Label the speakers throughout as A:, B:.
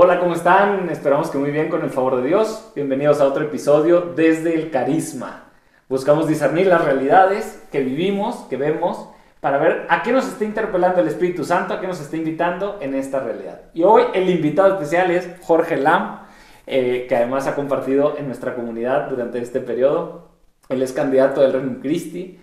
A: Hola, ¿cómo están? Esperamos que muy bien con el favor de Dios. Bienvenidos a otro episodio desde el carisma. Buscamos discernir las realidades que vivimos, que vemos, para ver a qué nos está interpelando el Espíritu Santo, a qué nos está invitando en esta realidad. Y hoy el invitado especial es Jorge Lam, eh, que además ha compartido en nuestra comunidad durante este periodo. Él es candidato del Reino Christi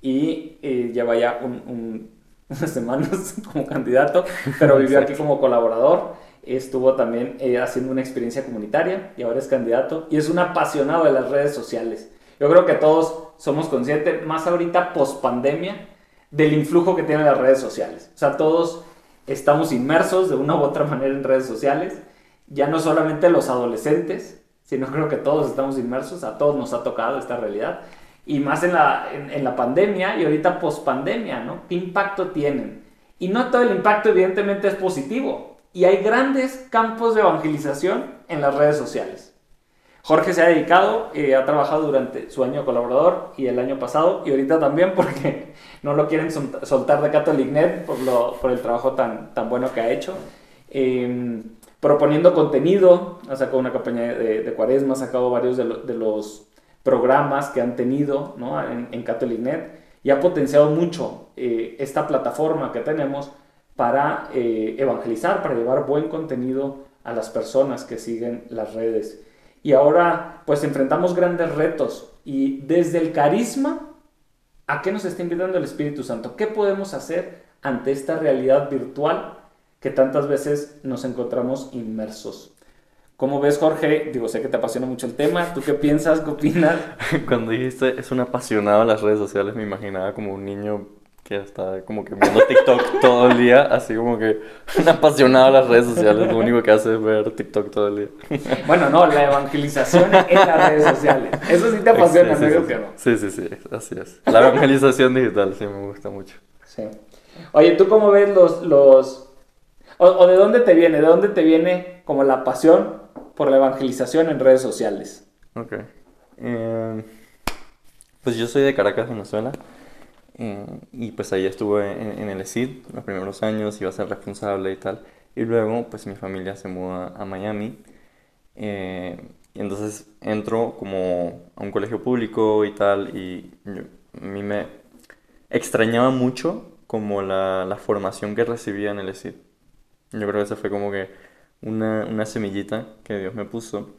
A: y eh, lleva ya unas semanas como candidato, pero vivió aquí como colaborador estuvo también eh, haciendo una experiencia comunitaria y ahora es candidato y es un apasionado de las redes sociales. Yo creo que todos somos conscientes, más ahorita post pandemia, del influjo que tienen las redes sociales. O sea, todos estamos inmersos de una u otra manera en redes sociales, ya no solamente los adolescentes, sino creo que todos estamos inmersos, a todos nos ha tocado esta realidad, y más en la, en, la pandemia y ahorita post pandemia, ¿no? ¿Qué impacto tienen? Y no todo el impacto evidentemente es positivo, y hay grandes campos de evangelización en las redes sociales. Jorge se ha dedicado, eh, ha trabajado durante su año colaborador y el año pasado y ahorita también porque no lo quieren soltar de CatholicNet por, lo, por el trabajo tan, tan bueno que ha hecho. Em, proponiendo contenido, ha sacado una campaña de, cuaresma, ha sacado varios de, los programas que han tenido ¿no? en, en CatholicNet y ha potenciado mucho eh, esta plataforma que tenemos para eh, evangelizar, para llevar buen contenido a las personas que siguen las redes. Y ahora pues enfrentamos grandes retos y desde el carisma, ¿a qué nos está invitando el Espíritu Santo? ¿Qué podemos hacer ante esta realidad virtual que tantas veces nos encontramos inmersos? ¿Cómo ves, Jorge? Digo, sé que te apasiona mucho el tema. ¿Tú qué piensas? ¿Qué opinas?
B: Cuando dijiste es un apasionado de las redes sociales, me imaginaba como un niño que está como que viendo TikTok todo el día, así como que un apasionado de las redes sociales, lo único que hace es ver TikTok todo el día.
A: Bueno, no, la evangelización en las redes sociales. Eso sí te apasiona,
B: sí,
A: ¿no?
B: Sí, sí, sí, sí, así es. La evangelización digital sí me gusta mucho.
A: Sí. Oye, ¿tú cómo ves los... los... O, de dónde te viene? ¿De dónde te viene como la pasión por la evangelización en redes sociales?
B: Ok. Eh, pues yo soy de Caracas, Venezuela. Eh, y pues ahí estuve en, el ESID los primeros años, iba a ser responsable y tal. Y luego pues mi familia se muda a Miami. Eh, y entonces entro como a un colegio público y tal. Y a mí me extrañaba mucho como la, la, formación que recibía en el ESID. Yo creo que esa fue como que una, una semillita que Dios me puso.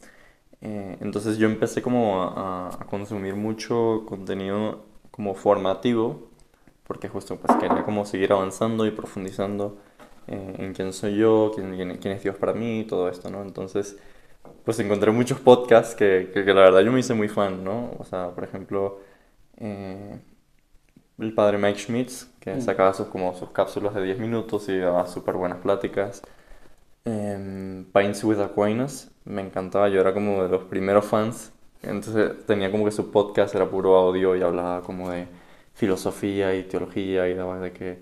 B: Eh, entonces yo empecé como a, a consumir mucho contenido como formativo porque justo pues quería como seguir avanzando y profundizando eh, en quién soy yo, quién, quién, es Dios para mí, todo esto, ¿no? Entonces, pues encontré muchos podcasts que, que, la verdad yo me hice muy fan, ¿no? O sea, por ejemplo, eh, el padre Mike Schmitz, que mm. sacaba sus, como sus cápsulas de 10 minutos y daba súper buenas pláticas. Eh, Pines with Aquinas, me encantaba, yo era como de los primeros fans, entonces tenía como que su podcast era puro audio y hablaba como de filosofía y teología y daba de que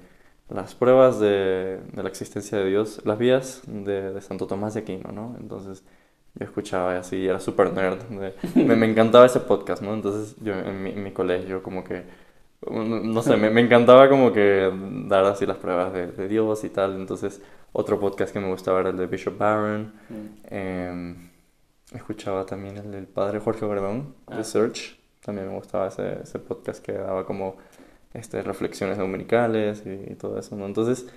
B: las pruebas de, de, la existencia de Dios, las vías de, de, Santo Tomás de Aquino, ¿no? Entonces yo escuchaba así, era súper nerd, me, me, encantaba ese podcast, ¿no? Entonces yo en mi, en mi colegio como que, no sé, me, me, encantaba como que dar así las pruebas de, de, Dios y tal, entonces otro podcast que me gustaba era el de Bishop Barron, mm. eh, escuchaba también el del padre Jorge Obregón, ah. Research, también me gustaba ese, ese podcast que daba como este, reflexiones dominicales y, todo eso, ¿no? Entonces,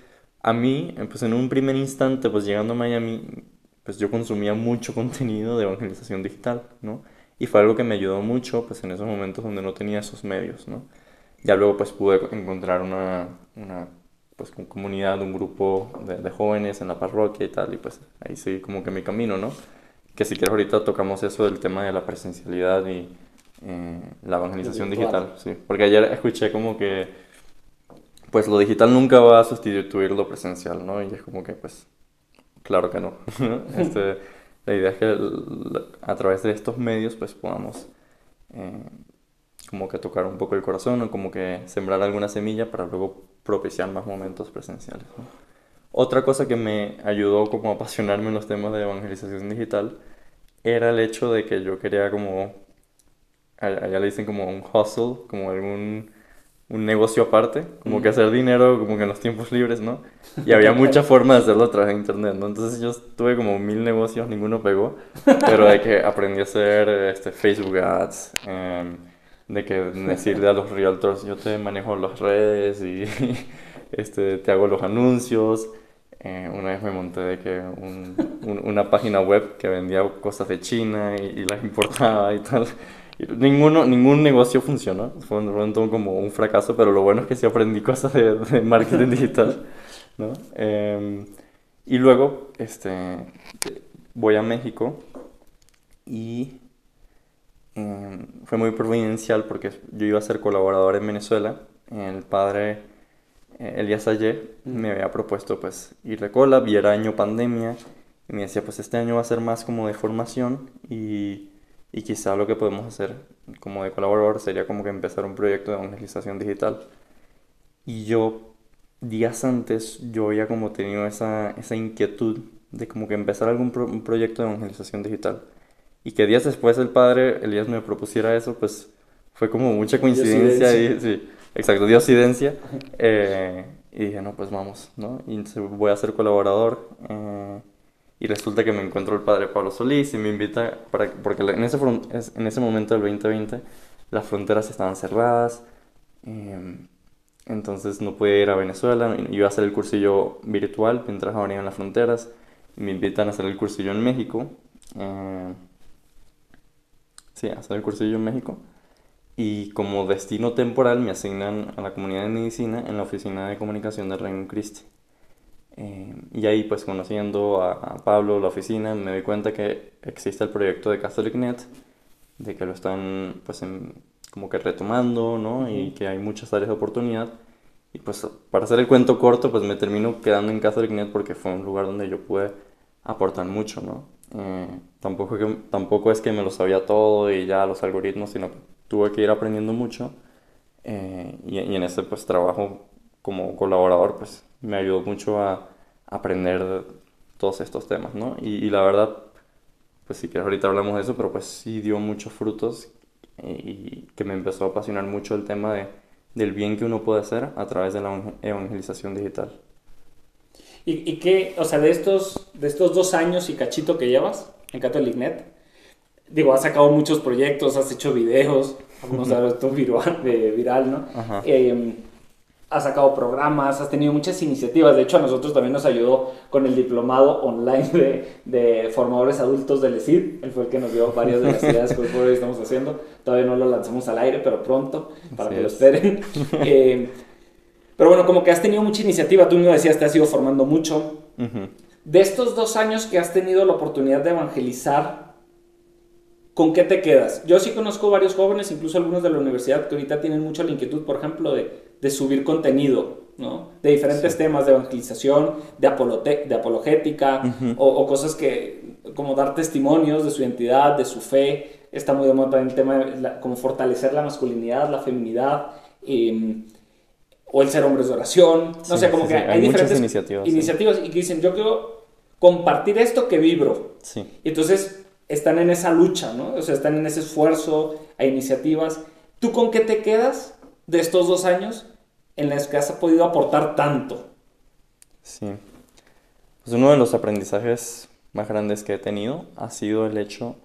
B: a mí, pues en un primer instante, pues llegando a Miami, pues yo consumía mucho contenido de evangelización digital, ¿no? Y fue algo que me ayudó mucho, pues en esos momentos donde no tenía esos medios, ¿no? Ya luego, pues pude encontrar una, una pues, comunidad, un grupo de, de, jóvenes en la parroquia y tal, y pues ahí seguí como que mi camino, ¿no? Que si quieres ahorita tocamos eso del tema de la presencialidad y eh, la evangelización digital, sí. Porque ayer escuché como que, pues lo digital nunca va a sustituir lo presencial, ¿no? Y es como que, pues, claro que no. este, la idea es que a través de estos medios, pues, podamos eh, como que tocar un poco el corazón o como que sembrar alguna semilla para luego propiciar más momentos presenciales, Otra cosa que me ayudó como a apasionarme en los temas de evangelización digital era el hecho de que yo quería como allá le dicen como un hustle, como algún un negocio aparte, como que hacer dinero como que en los tiempos libres, ¿no? Y había mucha forma de hacerlo a través de internet, ¿no? Entonces yo tuve como mil negocios, ninguno pegó, pero de que aprendí a hacer este, Facebook Ads, em, de que decirle a los realtors, yo te manejo las redes y este, te hago los anuncios. Eh, una vez me monté de que una página web que vendía cosas de China y, y las importaba y tal. Ninguno, ningún negocio funcionó, fue un, como un fracaso, pero lo bueno es que sí aprendí cosas de, marketing digital, ¿no? Em, y luego este, voy a México y em, fue muy providencial porque yo iba a ser colaborador en Venezuela. El padre eh, Elías Ayer me había propuesto pues ir de cola, vi el año pandemia y me decía pues este año va a ser más como de formación y y quizá lo que podemos hacer como de colaborador sería como que empezar un proyecto de evangelización digital. Y yo, días antes, yo había como tenido esa, esa inquietud de como que empezar algún un proyecto de evangelización digital. Y que días después el padre Elías me propusiera eso, pues fue como mucha coincidencia. Y, sí, exacto, diosidencia. Eh, y dije, no, pues vamos, ¿no? Y voy a ser colaborador. Eh, y resulta que me encuentro el padre Pablo Solís y me invita, para, porque en ese, en ese momento del 2020 las fronteras estaban cerradas, em, entonces no pude ir a Venezuela, iba a hacer el cursillo virtual mientras abrían las fronteras, me invitan a hacer el cursillo en México, em, sí, a hacer el cursillo en México, y como destino temporal me asignan a la comunidad de medicina en la oficina de comunicación de Reino Christi. Eh, y ahí pues conociendo a, Pablo, la oficina, me doy cuenta que existe el proyecto de CatholicNet, de que lo están pues como que retomando, ¿no? Y que hay muchas áreas de oportunidad. Y pues para hacer el cuento corto, pues me termino quedando en CatholicNet porque fue un lugar donde yo pude aportar mucho, ¿no? Eh, tampoco, que, tampoco es que me lo sabía todo y ya los algoritmos, sino que tuve que ir aprendiendo mucho. Eh, y, y, en ese pues trabajo como colaborador, pues me ayudó mucho a aprender todos estos temas, ¿no? Y, la verdad, pues sí que ahorita hablamos de eso, pero pues sí dio muchos frutos y que me empezó a apasionar mucho el tema de, del bien que uno puede hacer a través de la evangelización digital.
A: ¿Y, y qué, o sea, de estos, de estos dos años y cachito que llevas en CatholicNet, digo, has sacado muchos proyectos, has hecho videos, algunos de estos viral, viral, ¿no? Ajá. Eh, has sacado programas, has tenido muchas iniciativas. De hecho, a nosotros también nos ayudó con el diplomado online de, de formadores adultos del ESID. Él fue el que nos dio varias de las ideas que hoy estamos haciendo. Todavía no lo lanzamos al aire, pero pronto, para que lo esperen. Eh, pero bueno, como que has tenido mucha iniciativa. Tú me decías, te has ido formando mucho. De estos dos años que has tenido la oportunidad de evangelizar, ¿con qué te quedas? Yo sí conozco varios jóvenes, incluso algunos de la universidad, que ahorita tienen mucha la inquietud, por ejemplo, de de subir contenido, ¿no? De diferentes temas de evangelización, de, de apologética, o, cosas que, como dar testimonios de su identidad, de su fe. Está muy de moda también el tema de como fortalecer la masculinidad, la feminidad, em, o el ser hombres de oración. No sé, como que hay, diferentes iniciativas, iniciativas y que dicen, yo quiero compartir esto que vibro. Y entonces están en esa lucha, ¿no? O sea, están en ese esfuerzo, hay iniciativas. ¿Tú con qué te quedas de estos dos años en las que has podido aportar tanto.
B: Sí. Pues uno de los aprendizajes más grandes que he tenido ha sido el hecho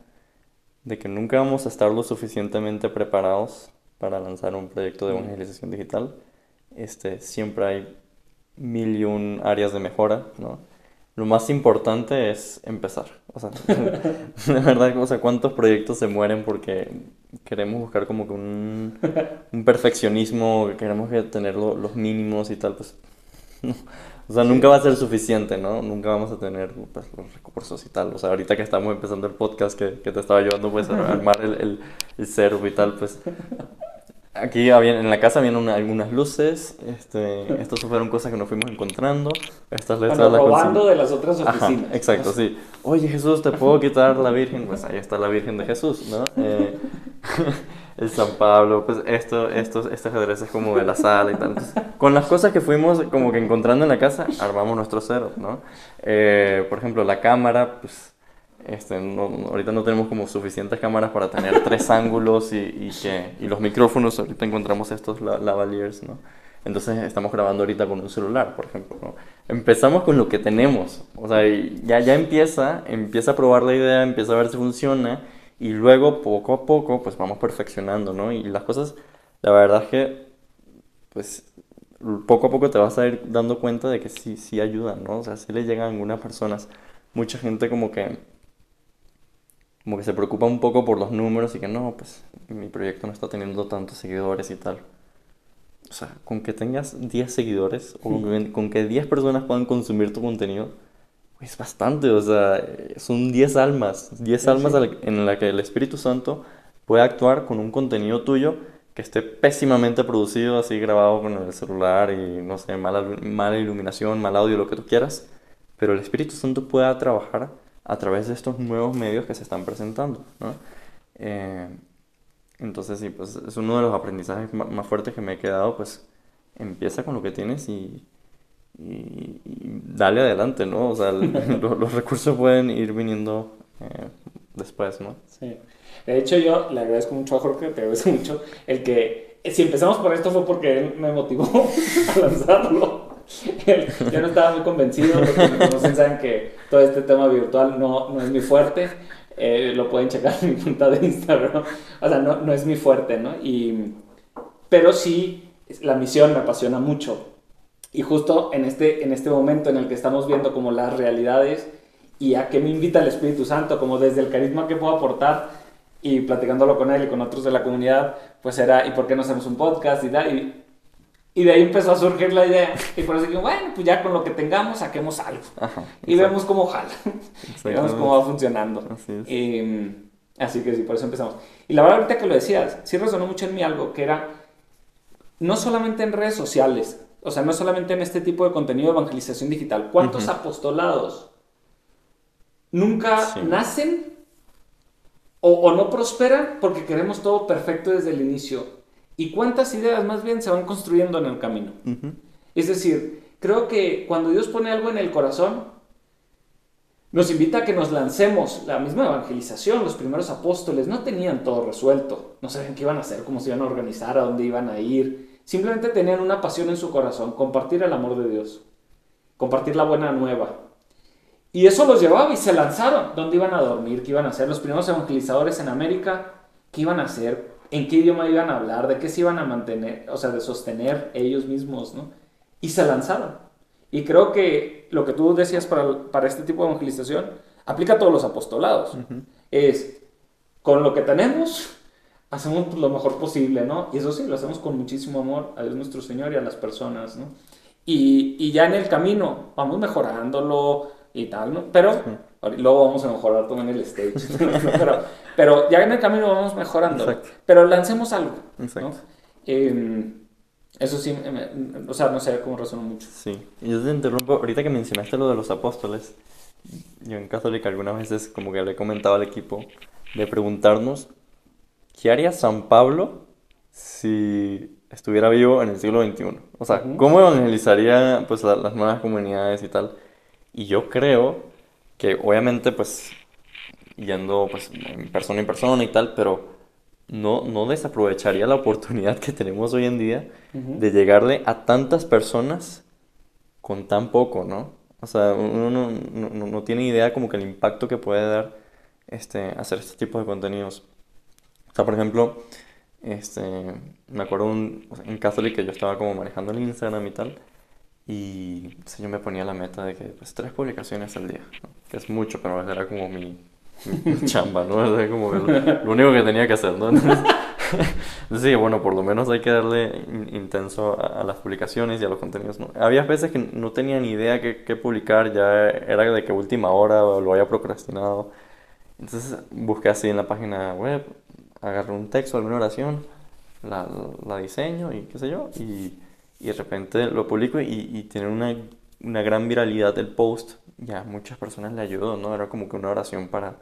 B: de que nunca vamos a estar lo suficientemente preparados para lanzar un proyecto de mm. evangelización digital. Este, siempre hay mil y un áreas de mejora, ¿no? Lo más importante es empezar. O sea, de verdad, o sea, ¿cuántos proyectos se mueren porque queremos buscar como que un, un perfeccionismo, queremos tener los mínimos y tal? Pues, o sea, nunca va a ser suficiente, ¿no? Nunca vamos a tener pues, los recursos y tal. O sea, ahorita que estamos empezando el podcast que, que te estaba ayudando pues a armar el, el, el y tal, pues Aquí había, en la casa habían algunas luces, este, estas fueron cosas que nos fuimos encontrando. Estas
A: letras bueno, robando de las otras oficinas.
B: exacto, sí. Oye Jesús, ¿te puedo quitar la Virgen? Pues ahí está la Virgen de Jesús, ¿no? Eh, el San Pablo, pues esto, estos, este ajedrez es como de la sala y tal. con las cosas que fuimos como que encontrando en la casa, armamos nuestro cero, ¿no? Eh, por ejemplo, la cámara, pues este, no, ahorita no tenemos como suficientes cámaras para tener tres ángulos y, y, que, y los micrófonos, ahorita encontramos estos lavaliers, ¿no? Entonces estamos grabando ahorita con un celular, por ejemplo. ¿no? Empezamos con lo que tenemos, o sea, ya, ya empieza, empieza a probar la idea, empieza a ver si funciona y luego poco a poco pues vamos perfeccionando, ¿no? Y las cosas, la verdad es que pues poco a poco te vas a ir dando cuenta de que sí, sí ayudan, ¿no? O sea, sí le llegan a algunas personas, mucha gente como que como que se preocupa un poco por los números y que no, pues mi proyecto no está teniendo tantos seguidores y tal. O sea, con que tengas 10 seguidores o con que 10 personas puedan consumir tu contenido, es bastante, o sea, son 10 almas, 10 almas en la que el Espíritu Santo puede actuar con un contenido tuyo que esté pésimamente producido, así grabado con el celular y no sé, mala, mala iluminación, mal audio, lo que tú quieras, pero el Espíritu Santo pueda trabajar a través de estos nuevos medios que se están presentando, ¿no? Eh, entonces, sí, pues es uno de los aprendizajes más fuertes que me he quedado, pues empieza con lo que tienes y, y, dale adelante, ¿no? O sea, los, recursos pueden ir viniendo eh, después, ¿no?
A: Sí. De hecho, yo le agradezco mucho a Jorge, te agradezco mucho, el que si empezamos por esto fue porque él me motivó a lanzarlo yo no estaba muy convencido, porque me conocen saben que todo este tema virtual no, no es mi fuerte. Eh, lo pueden checar en mi cuenta de Instagram. O sea, no, no es mi fuerte, ¿no? Y, pero sí, la misión me apasiona mucho. Y justo en este, en este momento en el que estamos viendo como las realidades y a qué me invita el Espíritu Santo, como desde el carisma que puedo aportar y platicándolo con él y con otros de la comunidad, pues era, ¿y por qué no hacemos un podcast? Y, tal, y y de ahí empezó a surgir la idea. Y por eso dije, bueno, pues ya con lo que tengamos, saquemos algo. y vemos cómo jala. y vemos cómo va funcionando. Así, así que sí, por eso empezamos. Y la verdad, ahorita que lo decías, sí resonó mucho en mí algo que era, no solamente en redes sociales, o sea, no solamente en este tipo de contenido de evangelización digital. ¿Cuántos apostolados nunca nacen o, o no prosperan porque queremos todo perfecto desde el inicio? Y cuántas ideas más bien se van construyendo en el camino. Es decir, creo que cuando Dios pone algo en el corazón, nos invita a que nos lancemos. La misma evangelización, los primeros apóstoles no tenían todo resuelto, no sabían qué iban a hacer, cómo se iban a organizar, a dónde iban a ir. Simplemente tenían una pasión en su corazón, compartir el amor de Dios, compartir la buena nueva. Y eso los llevaba y se lanzaron. ¿Dónde iban a dormir? ¿Qué iban a hacer? Los primeros evangelizadores en América, ¿qué iban a hacer? En qué idioma iban a hablar, de qué se iban a mantener, o sea, de sostener ellos mismos, ¿no? Y se lanzaron. Y creo que lo que tú decías para, para este tipo de evangelización aplica a todos los apostolados. Es, con lo que tenemos, hacemos lo mejor posible, ¿no? Y eso sí, lo hacemos con muchísimo amor a Dios nuestro Señor y a las personas, ¿no? Y, y ya en el camino vamos mejorándolo y tal, ¿no? Pero luego vamos a mejorar también el stage. pero, pero, ya en el camino vamos mejorando. Pero lancemos algo. ¿no? Em, eso sí, o sea, no sé cómo resuena mucho.
B: Sí, y yo te interrumpo, ahorita que mencionaste lo de los apóstoles, yo en Católica algunas veces como que le comentaba al equipo de preguntarnos, ¿qué haría San Pablo si estuviera vivo en el siglo XXI? O sea, ¿cómo evangelizaría pues las nuevas comunidades y tal? Y yo creo que obviamente pues yendo pues en persona en persona y tal, pero no, no desaprovecharía la oportunidad que tenemos hoy en día de llegarle a tantas personas con tan poco, ¿no? O sea, uno no, no, no, tiene idea como que el impacto que puede dar este, hacer este tipo de contenidos. O sea, por ejemplo, este, me acuerdo un, en Catholic que yo estaba como manejando el Instagram y tal, y pues, yo me ponía la meta de que pues tres publicaciones al día, que es mucho, pero era como mi, chamba, ¿no? Era como lo, único que tenía que hacer, ¿no? Entonces, sí, bueno, por lo menos hay que darle intenso a, las publicaciones y a los contenidos, ¿no? Había veces que no tenía ni idea qué, qué publicar, ya era de que última hora lo había procrastinado. Entonces busqué así en la página web, agarré un texto, alguna oración, la, la diseño y qué sé yo, y y de repente lo publico y, y tiene una, una, gran viralidad el post, ya muchas personas le ayudó, ¿no? Era como que una oración para,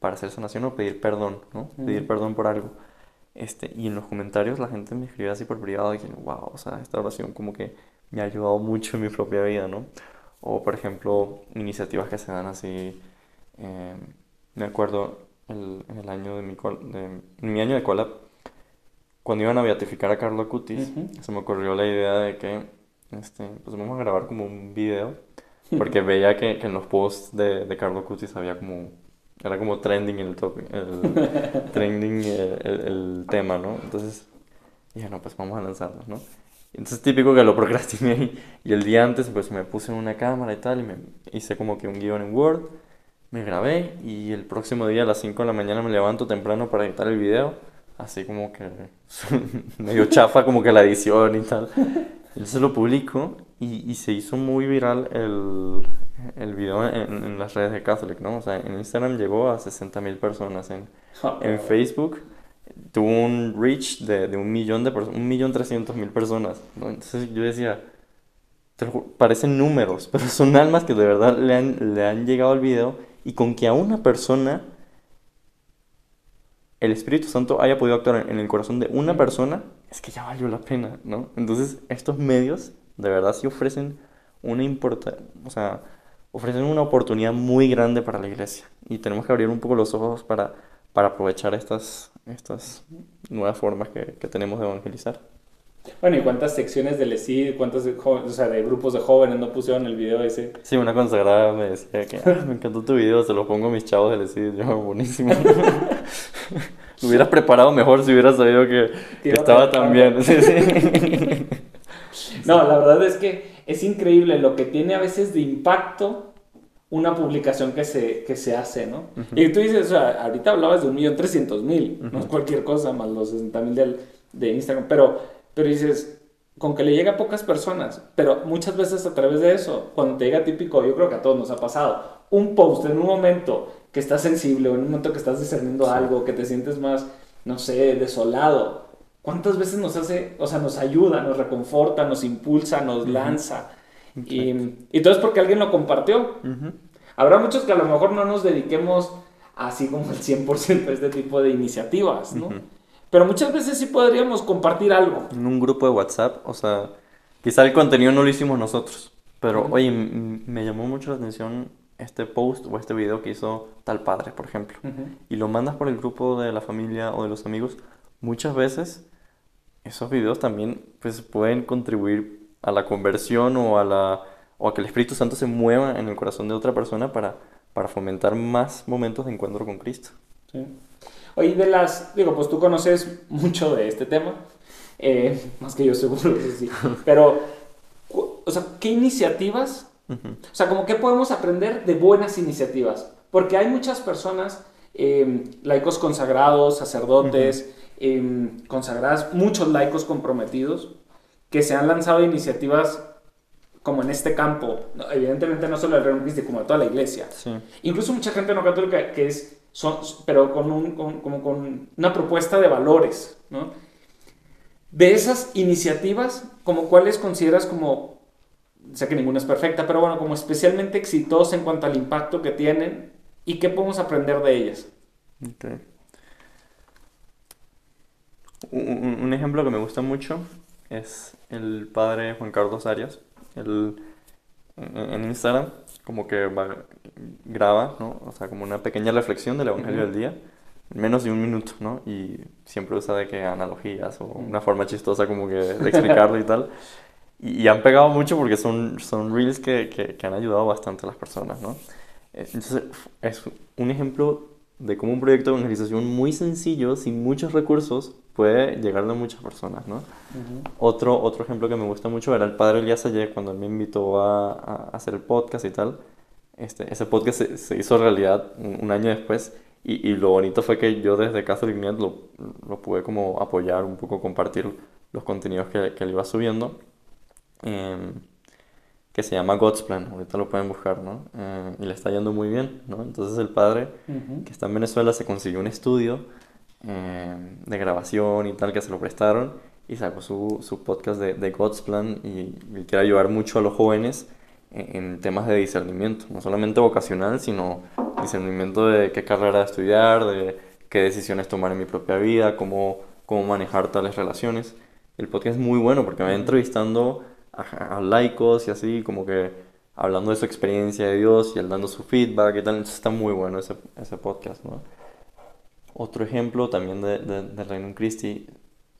B: para hacer sanación o pedir perdón, ¿no? Pedir perdón por algo. Este, y en los comentarios la gente me escribía así por privado y wow, o sea, esta oración como que me ha ayudado mucho en mi propia vida, ¿no? O por ejemplo, iniciativas que se dan así, em, me acuerdo el, en el año de mi, de, en mi año de collab, cuando iban a beatificar a Carlo Acutis,
A: Ujú.
B: se me ocurrió la idea de que, este, pues vamos a grabar como un video, porque veía que, que en los posts de, de Carlo Acutis había como, era como trending el topic, el trending el, el- el tema, ¿no? Entonces, dije, no, pues vamos a lanzarlo, ¿no? Entonces típico que lo procrastiné y el día antes pues me puse en una cámara y tal y me hice como que un guion en Word, me grabé y el próximo día a las 5 de la mañana me levanto temprano para editar el video, así como que medio chafa como que la edición y tal. Entonces lo publico y, y se hizo muy viral el, el video en, en las redes de Catholic, ¿no? O sea, en Instagram llegó a 60.000 personas, en, en Facebook tuvo un reach de, de un millón de personas, un millón trescientos mil personas, ¿no? Entonces yo decía, parecen números, pero son almas que de verdad le han, le han llegado al video y con que a una persona el Espíritu Santo haya podido actuar en, el corazón de una persona, es que ya valió la pena, ¿no? Entonces estos medios de verdad sí ofrecen una importa, o sea, ofrecen una oportunidad muy grande para la iglesia y tenemos que abrir un poco los ojos para, para aprovechar estas, estas nuevas formas que, que tenemos de evangelizar.
A: Bueno, ¿y cuántas secciones del ESID, cuántos de, o sea, de grupos de jóvenes no pusieron el video ese?
B: Sí, una consagrada me decía que "Ah, me encantó tu video, se lo pongo a mis chavos del ESID, yo, buenísimo. Me hubieras preparado mejor si hubieras sabido que, que estaba tan bien. Sí, sí.
A: No, la verdad es que es increíble lo que tiene a veces de impacto una publicación que se, que se hace, ¿no? Y tú dices, o sea, ahorita hablabas de un millón trescientos mil, no es cualquier cosa más los 60 mil de Instagram, pero, pero dices, con que le llega a pocas personas, pero muchas veces a través de eso, cuando te llega típico, yo creo que a todos nos ha pasado, un post en un momento que estás sensible o en un momento que estás discerniendo algo, que te sientes más, no sé, desolado, ¿cuántas veces nos hace, o sea, nos ayuda, nos reconforta, nos impulsa, nos lanza? Y, y todo es porque alguien lo compartió.
B: Ujú.
A: Habrá muchos que a lo mejor no nos dediquemos así como el 100% a este tipo de iniciativas, ¿no?
B: Ujú.
A: Pero muchas veces sí podríamos compartir algo.
B: En un grupo de WhatsApp, o sea, quizá el contenido no lo hicimos nosotros, pero
A: Ujú.
B: oye, m- me llamó mucho la atención este post o este video que hizo tal padre, por ejemplo. y lo mandas por el grupo de la familia o de los amigos, muchas veces esos videos también pues pueden contribuir a la conversión o a la o a que el Espíritu Santo se mueva en el corazón de otra persona para, para fomentar más momentos de encuentro con Cristo.
A: Sí. Oye, de las, digo, pues tú conoces mucho de este tema, eh, más que yo seguro que sí, pero, o sea, ¿qué iniciativas. O sea, como que podemos aprender de buenas iniciativas. Porque hay muchas personas, eh, laicos consagrados, sacerdotes, eh, consagradas, muchos laicos comprometidos, que se han lanzado iniciativas como en este campo. Evidentemente no solo el Reino Cristo, como de toda la iglesia.
B: Sí.
A: Incluso mucha gente no católica que es, son, pero con, un, con- como con una propuesta de valores, ¿no? De esas iniciativas, como cuáles consideras como, sé que ninguna es perfecta, pero bueno, como especialmente exitosas en cuanto al impacto que tienen y qué podemos aprender de ellas.
B: Ok. Un, un- ejemplo que me gusta mucho es el padre Juan Carlos Arias. En, en Instagram como que va- graba, ¿no? O sea, como una pequeña reflexión del Evangelio
A: Ujú.
B: del día, en menos de un minuto, ¿no? Y siempre usa de que analogías o una forma chistosa como que de explicarlo y tal. Y, y han pegado mucho porque son, son reels que, que, que han ayudado bastante a las personas, ¿no? Eh, Entonces, es un ejemplo de cómo un proyecto de evangelización muy sencillo, sin muchos recursos, puede llegarle a muchas personas, ¿no? Otro, otro ejemplo que me gusta mucho era el padre Elías Ayer cuando él me invitó a, a hacer el podcast y tal. Este, ese podcast se, se hizo realidad un, un año después y, y lo bonito fue que yo desde Catholic Net lo, lo pude como apoyar un poco, compartir los contenidos que, que él iba subiendo. Em, que se llama God's Plan, ahorita lo pueden buscar, ¿no? Eh, y le está yendo muy bien, ¿no? Entonces el padre que está en Venezuela se consiguió un estudio eh, de grabación y tal que se lo prestaron y sacó su, su podcast de, de God's Plan y, y quiere ayudar mucho a los jóvenes en, en temas de discernimiento, no solamente vocacional, sino discernimiento de qué carrera estudiar, de qué decisiones tomar en mi propia vida, cómo, cómo manejar tales relaciones. El podcast es muy bueno porque me va entrevistando a, a laicos y así, como que hablando de su experiencia de Dios y dando su feedback y tal. Entonces está muy bueno ese, ese podcast, ¿no? Otro ejemplo también de, de, de Reino Christi,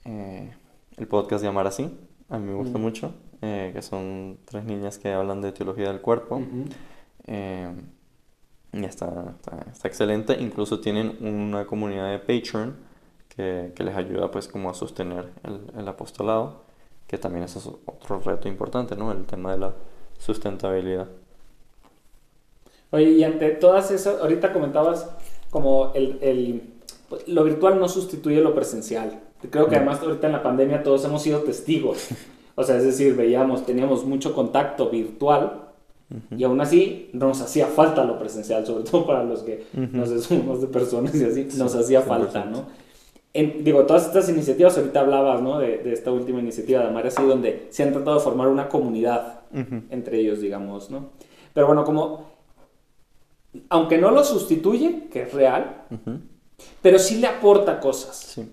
B: eh, el podcast de Amar Así, a mí me gusta
A: Mm.
B: mucho, eh, que son tres niñas que hablan de teología del cuerpo. Eh, y está, está, está excelente. Incluso tienen una comunidad de Patreon que, que les ayuda pues como a sostener el, el apostolado, que también eso es otro reto importante, ¿no? El tema de la sustentabilidad.
A: Oye, y ante todas esas, ahorita comentabas como el, el- lo virtual no sustituye lo presencial. Creo que
B: Mm.
A: además ahorita en la pandemia todos hemos sido testigos. O sea, es decir, veíamos, teníamos mucho contacto virtual y aún así nos hacía falta lo presencial, sobre todo para los que
B: Ujú.
A: no sé, somos de personas y así,
B: Sí,
A: nos hacía
B: 100%.
A: falta, ¿no? En- digo, todas estas iniciativas, ahorita hablabas, ¿no? De, de esta última iniciativa de Amar así, donde se han tratado de formar una comunidad entre ellos, digamos, ¿no? Pero bueno, como, aunque no lo sustituye, que es real, pero sí le aporta cosas.
B: Sí.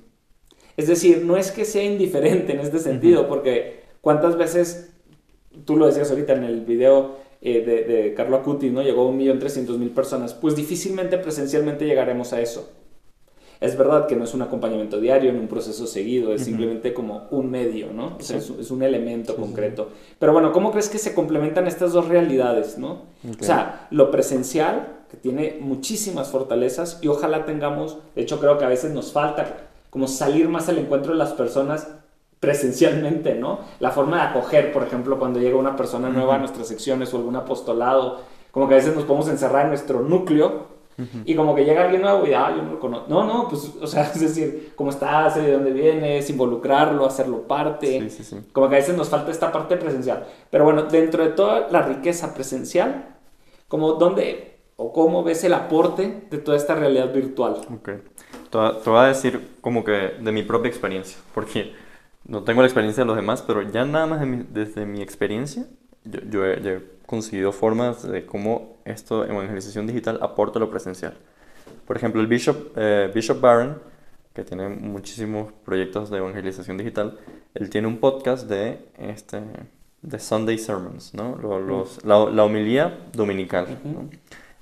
A: Es decir, no es que sea indiferente en este sentido, porque cuántas veces, tú lo decías ahorita en el video eh, de, de Carlo Acuti, ¿no? Llegó a 1.300.000 personas, pues difícilmente presencialmente llegaremos a eso. Es verdad que no es un acompañamiento diario, ni un proceso seguido, es simplemente como un medio, ¿no? O sea,
B: Sí.
A: es, es un elemento
B: Sí, sí,
A: concreto. Pero bueno, ¿cómo crees que se complementan estas dos realidades, no?
B: Ok.
A: O sea, lo presencial, que tiene muchísimas fortalezas, y ojalá tengamos, de hecho creo que a veces nos falta como salir más al encuentro de las personas presencialmente, ¿no? La forma de acoger, por ejemplo, cuando llega una persona nueva a nuestras secciones o algún apostolado, como que a veces nos podemos encerrar en nuestro núcleo y como que llega alguien nuevo y, ah, yo no lo conozco. No, no, pues, o sea, es decir, ¿cómo estás? ¿De dónde vienes? Involucrarlo, hacerlo parte.
B: Sí, sí, sí.
A: Como que a veces nos falta esta parte presencial. Pero bueno, dentro de toda la riqueza presencial, como dónde o cómo ves el aporte de toda esta realidad virtual.
B: Ok. Te voy a- te voy a decir como que de mi propia experiencia, porque no tengo la experiencia de los demás, pero ya nada más de mi- desde mi experiencia, yo, yo yo he conseguido formas de cómo esto, evangelización digital, aporta lo presencial. Por ejemplo, el Bishop, eh, Bishop Barron, que tiene muchísimos proyectos de evangelización digital, él tiene un podcast de, este, de Sunday Sermons, ¿no? Lo- los- la, la homilía dominical. ¿no?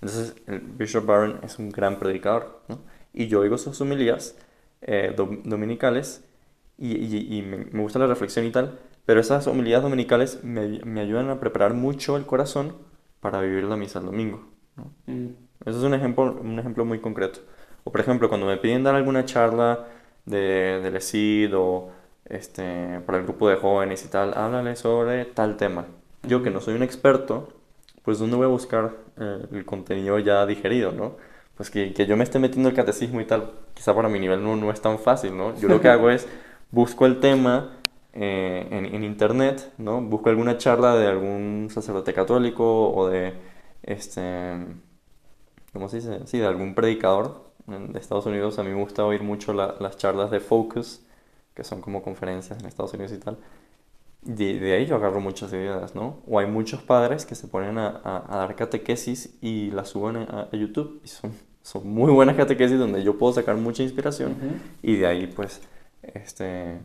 B: Entonces, el Bishop Barron es un gran predicador, ¿no? Y yo oigo sus homilías eh, dom- dominicales y, y- y me, me gusta la reflexión y tal, pero esas homilías dominicales me, me ayudan a preparar mucho el corazón para vivir la misa el domingo, ¿no?
A: Mm.
B: Eso es un ejemplo, un ejemplo muy concreto. O por ejemplo, cuando me piden dar alguna charla de, del ESID o este, para el grupo de jóvenes y tal, háblale sobre tal tema. Yo que no soy un experto, pues ¿dónde voy a buscar eh, el contenido ya digerido, no? Pues que, que yo me esté metiendo el catecismo y tal, quizá para mi nivel no, no es tan fácil, ¿no? Yo lo que hago es busco el tema eh, en, en internet, ¿no? Busco alguna charla de algún sacerdote católico o de, este, ¿cómo se dice? Sí, de algún predicador de Estados Unidos. A mí me gusta oír mucho la- las charlas de Focus, que son como conferencias en Estados Unidos y tal. De, de ahí yo agarro muchas ideas, ¿no? O hay muchos padres que se ponen a, a- a dar catequesis y las suben a, a YouTube y son, son muy buenas catequesis donde yo puedo sacar mucha inspiración
A: Ujú.
B: y de ahí pues este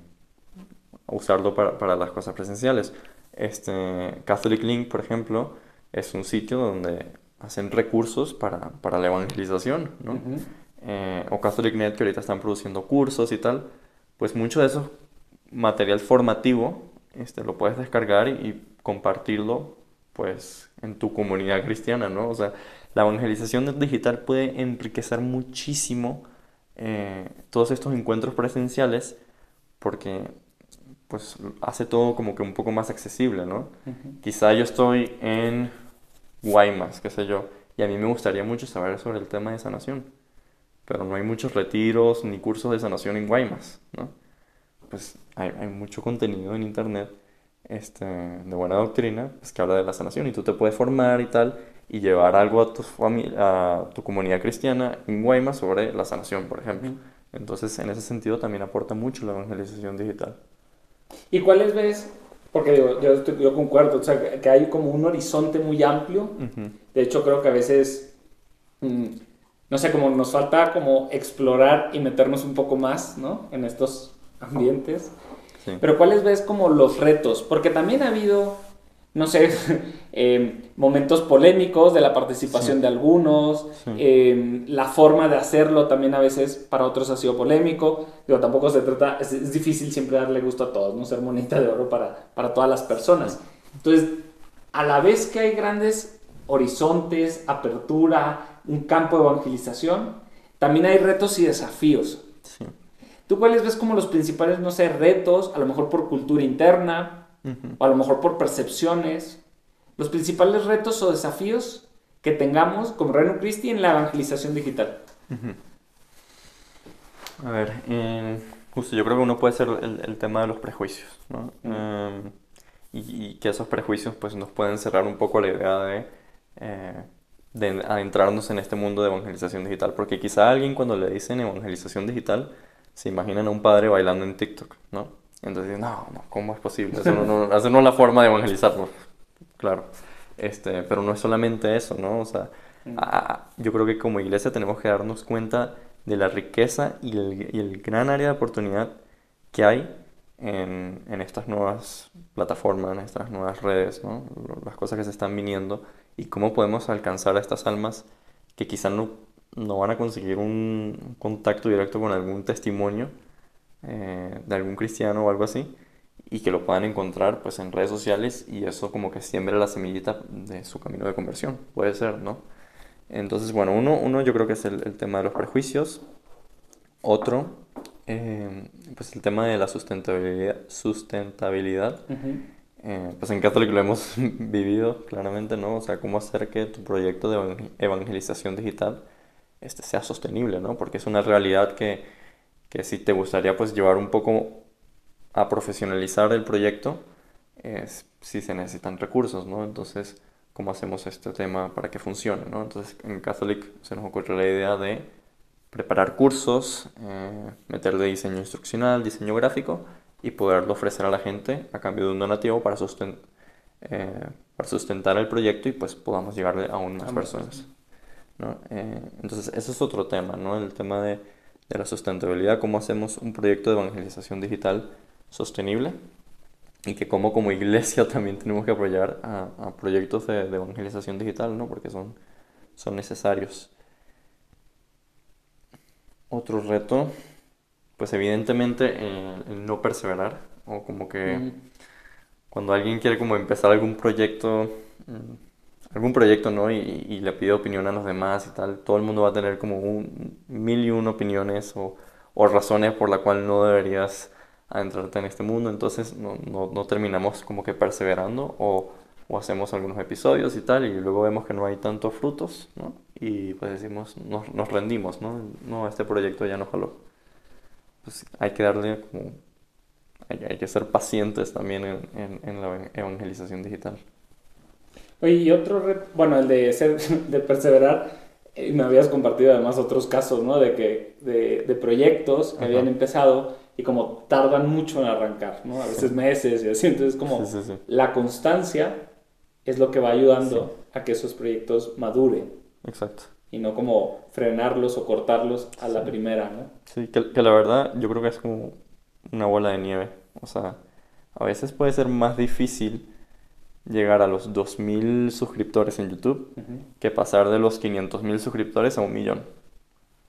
B: usarlo para, para las cosas presenciales. Este Catholic Link, por ejemplo, es un sitio donde hacen recursos para, para la evangelización, ¿no?
A: Ujú.
B: Eh, o Catholic Net que ahorita están produciendo cursos y tal, pues mucho de eso material formativo este, lo puedes descargar y, y compartirlo pues en tu comunidad cristiana, ¿no? O sea, la evangelización digital puede enriquecer muchísimo eh, todos estos encuentros presenciales porque pues hace todo como que un poco más accesible, ¿no? Quizá yo estoy en Guaymas, qué sé yo, y a mí me gustaría mucho saber sobre el tema de sanación, pero no hay muchos retiros ni cursos de sanación en Guaymas, ¿no? Pues hay, hay mucho contenido en internet este, de buena doctrina pues, que habla de la sanación y tú te puedes formar y tal y llevar algo a tu, a tu comunidad cristiana en Guaymas sobre la sanación, por ejemplo. Entonces, en ese sentido también aporta mucho la evangelización digital.
A: ¿Y cuáles ves? Porque digo, yo, yo concuerdo, o sea, que- hay como un horizonte muy amplio.
B: Ujú.
A: De hecho, creo que a veces, mm, no sé, como nos falta como explorar y meternos un poco más, ¿no? En estos ambientes.
B: Sí.
A: Pero ¿cuáles ves como los retos? Porque también ha habido no sé, em, momentos polémicos de la participación de algunos, em, la forma de hacerlo también a veces para otros ha sido polémico. Digo, tampoco se trata, es, difícil siempre darle gusto a todos, no ser monita de oro para, para todas las personas. Entonces, a la vez que hay grandes horizontes, apertura, un campo de evangelización, también hay retos y desafíos. ¿Tú cuáles ves como los principales, no sé, retos, a lo mejor por cultura interna, o a lo mejor por percepciones, los principales retos o desafíos que tengamos como Reino Christi en la evangelización digital.
B: A ver, eh, justo yo creo que uno puede ser el, tema de los prejuicios, ¿no? Em, y, que esos prejuicios pues nos pueden cerrar un poco la idea de, eh, de adentrarnos en este mundo de evangelización digital, porque quizá alguien cuando le dicen evangelización digital se imaginan a un padre bailando en TikTok, ¿no? Entonces, no, no, ¿cómo es posible? Eso no, no, es la forma de evangelizarlo. Claro. Este, pero no es solamente eso, ¿no? O sea, mm. yo creo que como iglesia tenemos que darnos cuenta de la riqueza y el, y el gran área de oportunidad que hay en, en, estas nuevas plataformas, en estas nuevas redes, ¿no? Las cosas que se están viniendo y cómo podemos alcanzar a estas almas que quizás no, no van a conseguir un contacto directo con algún testimonio, eh, de algún cristiano o algo así y que lo puedan encontrar pues en redes sociales y eso como que siembre la semillita de su camino de conversión, puede ser, ¿no? Entonces, bueno, uno, uno yo creo que es el, tema de los prejuicios. Otro, eh, pues el tema de la sustentabilidad. sustentabilidad. Eh, pues en Catholic lo hemos vivido claramente, ¿no? O sea, cómo hacer que tu proyecto de evangelización digital este, sea sostenible, ¿no? Porque es una realidad que que si te gustaría pues llevar un poco a profesionalizar el proyecto, si se necesitan recursos, ¿no? Entonces, ¿cómo hacemos este tema para que funcione, ¿no? Entonces, en Catholic se nos ocurrió la idea de preparar cursos, eh, meterle diseño instruccional, diseño gráfico y poderlo ofrecer a la gente a cambio de un donativo para, eh, para sustentar el proyecto y pues podamos llegarle a aún más personas. ¿no? Eh, entonces, ese es otro tema, ¿no? El tema de de la sustentabilidad, cómo hacemos un proyecto de evangelización digital sostenible y que como como iglesia también tenemos que apoyar a, proyectos de, evangelización digital, ¿no? Porque son, son necesarios. Otro reto, pues evidentemente el, no perseverar, o como que cuando alguien quiere como empezar algún proyecto, mm, algún proyecto, ¿no? Y, le pide opinión a los demás y tal, todo el mundo va a tener como un mil y una opiniones o, o razones por la cual no deberías adentrarte en este mundo, entonces no, no, no terminamos como que perseverando o, o, hacemos algunos episodios y tal, y luego vemos que no hay tantos frutos, ¿no? Y pues decimos, nos, nos rendimos, ¿no? No, este proyecto ya no jaló. Pues hay que darle como... Hay, hay que ser pacientes también en, en, en la evangelización digital.
A: Oye, y otro reto, bueno, el de ser, de perseverar, y me habías compartido además otros casos, ¿no? De que, de, de proyectos que habían empezado y como tardan mucho en arrancar, ¿no? A veces meses y así, entonces como la constancia es lo que va ayudando a que esos proyectos maduren.
B: Exacto.
A: Y no como frenarlos o cortarlos a la primera, ¿no?
B: Sí, que, que la verdad yo creo que es como una bola de nieve. O sea, a veces puede ser más difícil llegar a los 2.000 suscriptores en YouTube que pasar de los 500.000 suscriptores a un millón.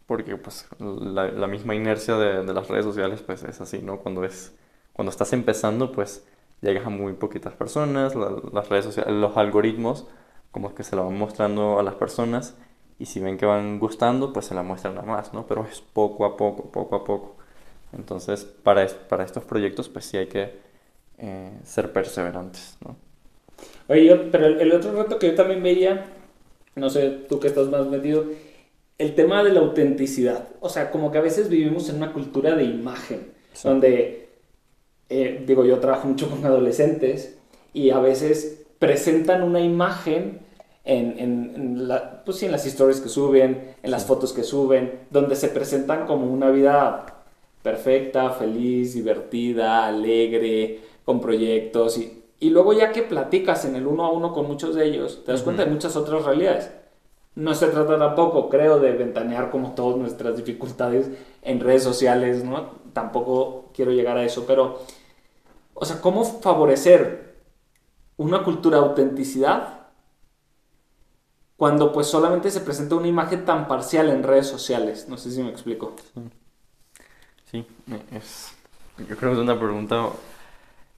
B: Porque pues la, la misma inercia de, de, las redes sociales pues es así, ¿no? Cuando, es, cuando estás empezando pues llegas a muy poquitas personas, las redes sociales, los algoritmos como que se lo van mostrando a las personas y si ven que van gustando pues se la muestran a más, ¿no? Pero es poco a poco, poco a poco. Entonces para, para estos proyectos pues sí hay que eh, ser perseverantes, ¿no?
A: Oye, pero el, otro reto que yo también veía, no sé, tú que estás más metido, el tema de la autenticidad. O sea, como que a veces vivimos en una cultura de imagen, donde, eh, digo, yo trabajo mucho con adolescentes y a veces presentan una imagen en, en, la, pues, en las historias que suben, en las fotos que suben, donde se presentan como una vida perfecta, feliz, divertida, alegre, con proyectos y y luego ya que platicas en el uno a uno con muchos de ellos, te das cuenta de muchas otras realidades. No se trata tampoco, creo, de ventanear como todas nuestras dificultades en redes sociales, ¿no? Tampoco quiero llegar a eso, pero, o sea, ¿cómo favorecer una cultura de autenticidad cuando pues solamente se presenta una imagen tan parcial en redes sociales. No sé si me explico.
B: Sí, es, yo creo que es una pregunta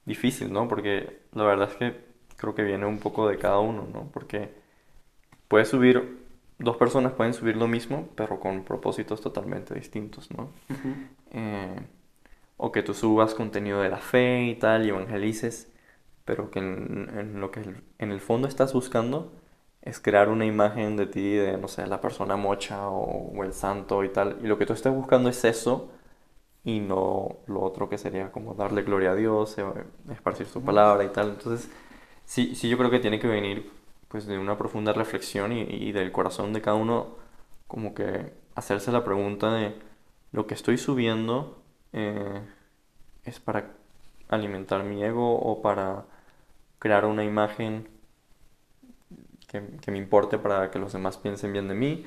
B: difícil, ¿no? Porque la verdad es que creo que viene un poco de cada uno, ¿no? Porque puedes subir, dos personas pueden subir lo mismo, pero con propósitos totalmente distintos, ¿no? Eh, o que tú subas contenido de la fe y tal, y evangelices, pero que en, lo que en el fondo estás buscando es crear una imagen de ti, de, no sé, la persona mocha o, o el santo y tal, y lo que tú estás buscando es eso, y no lo otro que sería como darle gloria a Dios, eh, esparcir su palabra y tal. Entonces, sí, sí yo creo que tiene que venir pues de una profunda reflexión y, del corazón de cada uno como que hacerse la pregunta de lo que estoy subiendo eh, es para alimentar mi ego o para crear una imagen que, que me importe para que los demás piensen bien de mí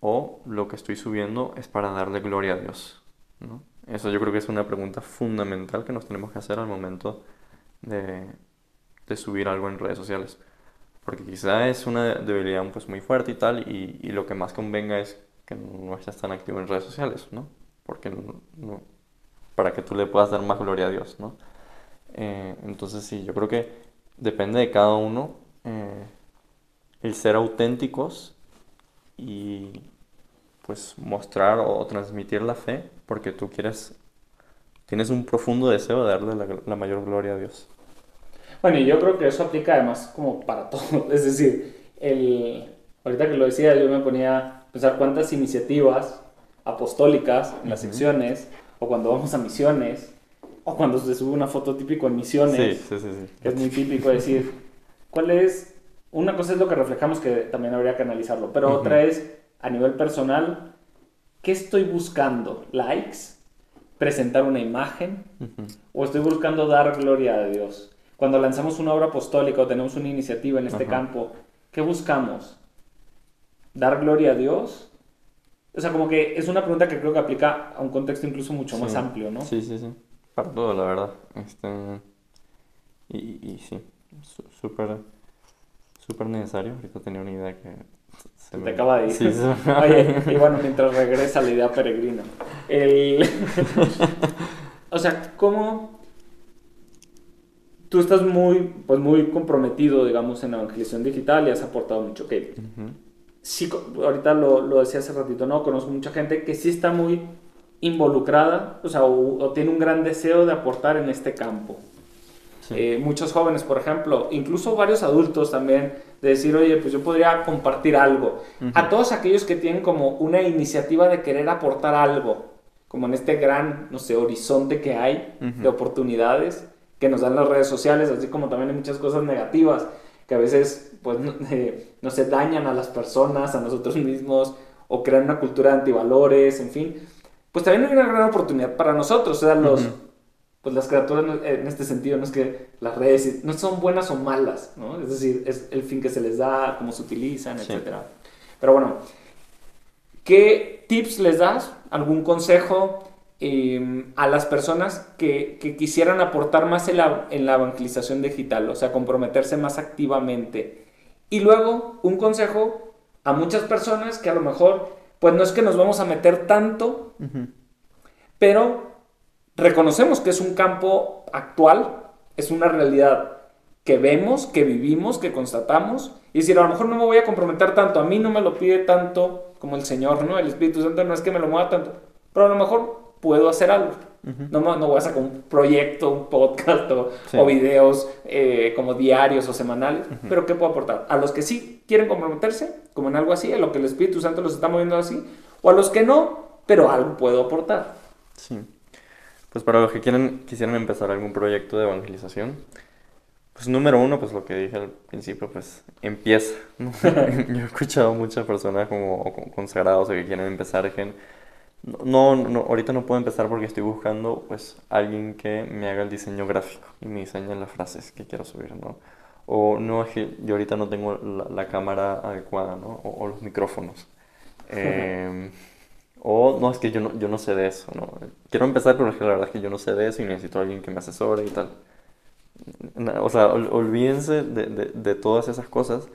B: o lo que estoy subiendo es para darle gloria a Dios. ¿no? Eso yo creo que es una pregunta fundamental que nos tenemos que hacer al momento de, subir algo en redes sociales. Porque quizá es una debilidad pues, muy fuerte y tal, y, lo que más convenga es que no estés tan activo en redes sociales, ¿no? Porque no, para que tú le puedas dar más gloria a Dios, ¿no? Eh, entonces sí, yo creo que depende de cada uno eh, el ser auténticos y, pues mostrar o transmitir la fe porque tú quieres, tienes un profundo deseo de darle la, mayor gloria a Dios.
A: Bueno, y yo creo que eso aplica además como para todo. Es decir, el, ahorita que lo decía, yo me ponía a pensar cuántas iniciativas apostólicas en las secciones, o cuando vamos a misiones, o cuando se sube una foto típico en misiones,
B: sí, sí, sí,
A: que es muy típico decir, ¿cuál es? Una cosa es lo que reflejamos que también habría que analizarlo, pero otra es a nivel personal, ¿qué estoy buscando? ¿Likes? ¿Presentar una imagen? ¿O estoy buscando dar gloria a Dios? Cuando lanzamos una obra apostólica o tenemos una iniciativa en este campo, ¿qué buscamos? ¿Dar gloria a Dios? O sea, como que es una pregunta que creo que aplica a un contexto incluso mucho más amplio, ¿no?
B: Sí, sí, sí. Para todo, la verdad. Este... Y, y sí, súper súper necesario. Ahorita tenía una idea que
A: se te acaba de ir. Oye, y bueno, mientras regresa la idea peregrina. El... o sea, ¿cómo tú estás muy, pues muy comprometido, digamos, en la evangelización digital y has aportado mucho? Okay. Sí, ahorita lo, lo, decía hace ratito, ¿no? Conozco mucha gente que sí está muy involucrada, o sea, o tiene un gran deseo de aportar en este campo. Eh, muchos jóvenes, por ejemplo, incluso varios adultos también, de decir, oye, pues yo podría compartir algo. A todos aquellos que tienen como una iniciativa de querer aportar algo, como en este gran, no sé, horizonte que hay de oportunidades que nos dan las redes sociales, así como también hay muchas cosas negativas que a veces, pues, no se dañan a las personas, a nosotros mismos, o crean una cultura de antivalores, en fin. Pues también hay una gran oportunidad para nosotros, o sea, los pues las criaturas en este sentido no es que las redes no son buenas o malas, ¿no? Es decir, es el fin que se les da, cómo se utilizan, etc. Pero bueno, ¿qué tips les das? ¿Algún consejo em, a las personas que, quisieran aportar más en la, en la evangelización digital, o sea, comprometerse más activamente? Y luego, un consejo a muchas personas que a lo mejor, pues no es que nos vamos a meter tanto, pero reconocemos que es un campo actual, es una realidad que vemos, que vivimos, que constatamos. Y decir, a lo mejor no me voy a comprometer tanto, a mí no me lo pide tanto como el Señor, ¿no? El Espíritu Santo no es que me lo mueva tanto, pero a lo mejor puedo hacer algo. no, no voy a sacar un proyecto, un podcast o, videos eh, como diarios o semanales, pero ¿qué puedo aportar? A los que sí quieren comprometerse, como en algo así, a lo que el Espíritu Santo los está moviendo así, o a los que no, pero algo puedo aportar.
B: Sí. Pues para los que quieren, quisieran empezar algún proyecto de evangelización, pues número uno, pues lo que dije al principio, pues empieza. Yo he escuchado muchas personas como consagrados o que quieren empezar, que no, no, ahorita no puedo empezar porque estoy buscando pues alguien que me haga el diseño gráfico y me diseñe las frases que quiero subir, ¿no? O no es que yo ahorita no tengo la, cámara adecuada, ¿no? O, los micrófonos. Eh, o no, es que yo no, yo no sé de eso, ¿no? Quiero empezar, pero es que la verdad es que yo no sé de eso y necesito a alguien que me asesore y tal. o sea, olvídense de, de, de, todas esas cosas.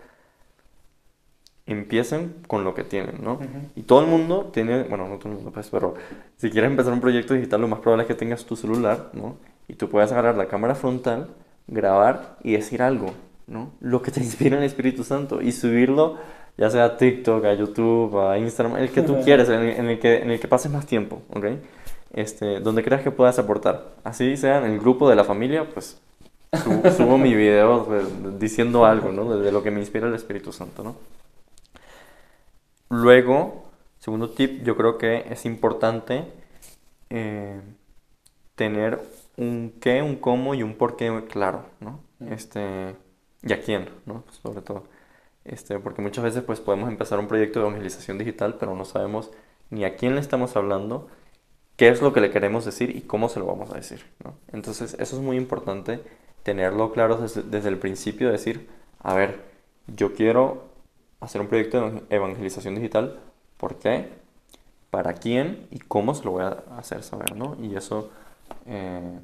B: Empiecen con lo que tienen, ¿no? Y todo el mundo tiene, bueno, no todo el mundo, pues, pero si quieres empezar un proyecto digital, lo más probable es que tengas tu celular, ¿no? Y tú puedas agarrar la cámara frontal, grabar y decir algo, ¿no? Lo que te inspira en el Espíritu Santo y subirlo ya sea a TikTok, a YouTube, a Instagram, el que tú quieres, en el, que, en el que pases más tiempo, ¿ok? Este, donde creas que puedas aportar. Así sea en el grupo de la familia, pues subo, mi video pues, diciendo algo, ¿no? De, lo que me inspira el Espíritu Santo, ¿no? Luego, segundo tip, yo creo que es importante eh, tener un qué, un cómo y un por qué claro, ¿no? Este, y a quién, ¿no? Sobre todo. Este, porque muchas veces pues podemos empezar un proyecto de evangelización digital, pero no sabemos ni a quién le estamos hablando, qué es lo que le queremos decir y cómo se lo vamos a decir. ¿no? Entonces eso es muy importante tenerlo claro desde, el principio, decir, a ver, yo quiero hacer un proyecto de evangelización digital, ¿por qué? ¿Para quién? ¿Y cómo se lo voy a hacer saber? ¿no? Y eso eh,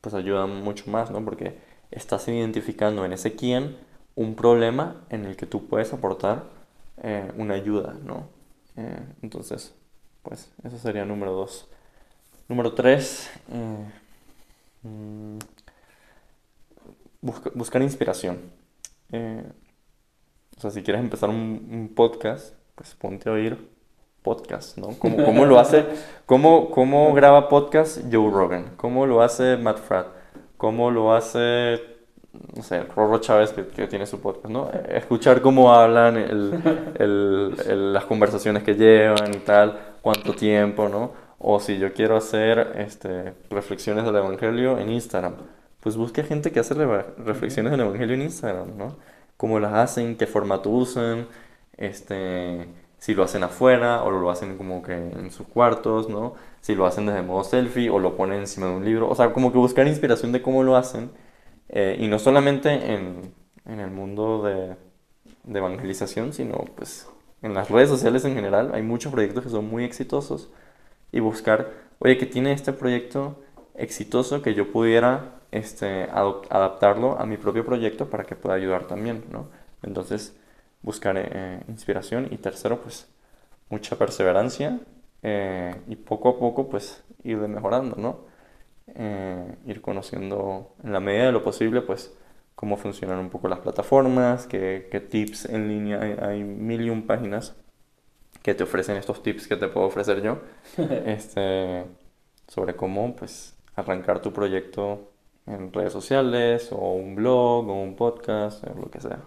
B: pues ayuda mucho más, ¿no? Porque estás identificando en ese quién un problema en el que tú puedes aportar eh, una ayuda, ¿no? Eh, entonces, pues eso sería número dos. Número tres, eh, mm, buscar inspiración. o sea, si quieres empezar un, podcast, pues ponte a oír podcast, ¿no? ¿Cómo, cómo lo hace? ¿Cómo, ¿Cómo graba podcast Joe Rogan? ¿Cómo lo hace Matt Fratt? ¿Cómo lo hace no sé, Rorro Chávez que, tiene su podcast, ¿no? Escuchar cómo hablan, el, las conversaciones que llevan y tal, cuánto tiempo, ¿no? O si yo quiero hacer este, reflexiones del Evangelio en Instagram, pues busque gente que hace reflexiones del Evangelio en Instagram, ¿no? Cómo las hacen, qué formato usan, este, si lo hacen afuera o lo hacen como que en sus cuartos, ¿no? Si lo hacen desde modo selfie o lo ponen encima de un libro, o sea, como que buscar inspiración de cómo lo hacen eh, y no solamente en, en el mundo de, de, evangelización, sino pues en las redes sociales en general. Hay muchos proyectos que son muy exitosos y buscar, oye, que tiene este proyecto exitoso que yo pudiera este, adaptarlo a mi propio proyecto para que pueda ayudar también, ¿no? Entonces, buscar eh, inspiración y tercero, pues mucha perseverancia eh, y poco a poco, pues ir mejorando, ¿no? Eh, ir conociendo en la medida de lo posible, pues, cómo funcionan un poco las plataformas, qué, qué tips en línea, hay, hay, mil y un páginas que te ofrecen estos tips que te puedo ofrecer yo, este, sobre cómo, pues, arrancar tu proyecto en redes sociales, o un blog, o un podcast, o lo que sea.